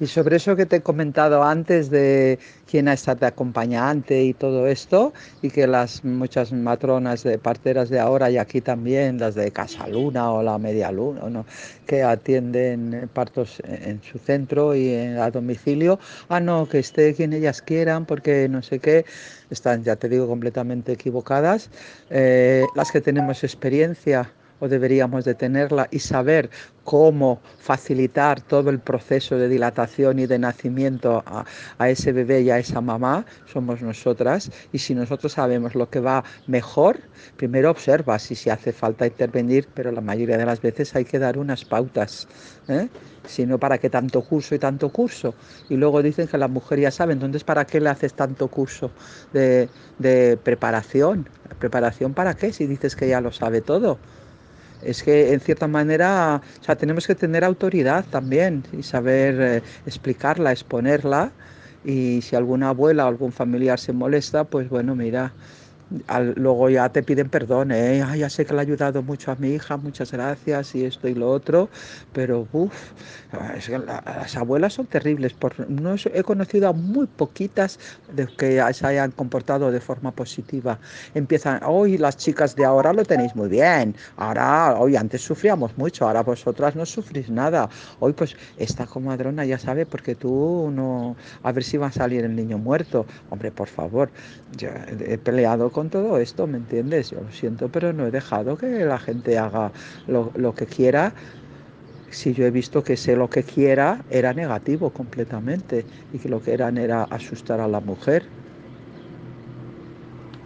Y sobre eso que te he comentado antes de quién ha estado de acompañante y todo esto, y que las muchas matronas de parteras de ahora y aquí también, las de Casa Luna o la Media Luna, ¿no? que atienden partos en su centro y a domicilio, ah, no, que esté quien ellas quieran, porque no sé qué, están, ya te digo, completamente equivocadas. Eh, las que tenemos experiencia o deberíamos de tenerla y saber cómo facilitar todo el proceso de dilatación y de nacimiento a, a, ese bebé y a esa mamá, somos nosotras. Y si nosotros sabemos lo que va mejor, primero observa si se hace falta intervenir, pero la mayoría de las veces hay que dar unas pautas. ¿eh? Si no, ¿para qué tanto curso y tanto curso? Y luego dicen que la mujer ya sabe, entonces ¿para qué le haces tanto curso de, de preparación? ¿Preparación para qué? Si dices que ya lo sabe todo. Es que en cierta manera, o sea, tenemos que tener autoridad también y saber eh, explicarla, exponerla. Y si alguna abuela o algún familiar se molesta, pues bueno, mira, al, luego ya te piden perdón, ¿eh? Ay, ya sé que le ha ayudado mucho a mi hija, muchas gracias y esto y lo otro, pero uff, es que la, las abuelas son terribles. Por, no he conocido a muy poquitas de que se hayan comportado de forma positiva. Empiezan, hoy las chicas de ahora lo tenéis muy bien, ahora, hoy antes sufríamos mucho, ahora vosotras no sufrís nada. Hoy pues esta comadrona ya sabe porque tú no, a ver si va a salir el niño muerto. Hombre, por favor, yo he peleado con todo esto, ¿me entiendes? Yo lo siento, pero no he dejado que la gente haga lo, que quiera si yo he visto que sé lo que quiera era negativo completamente y que lo que eran era asustar a la mujer.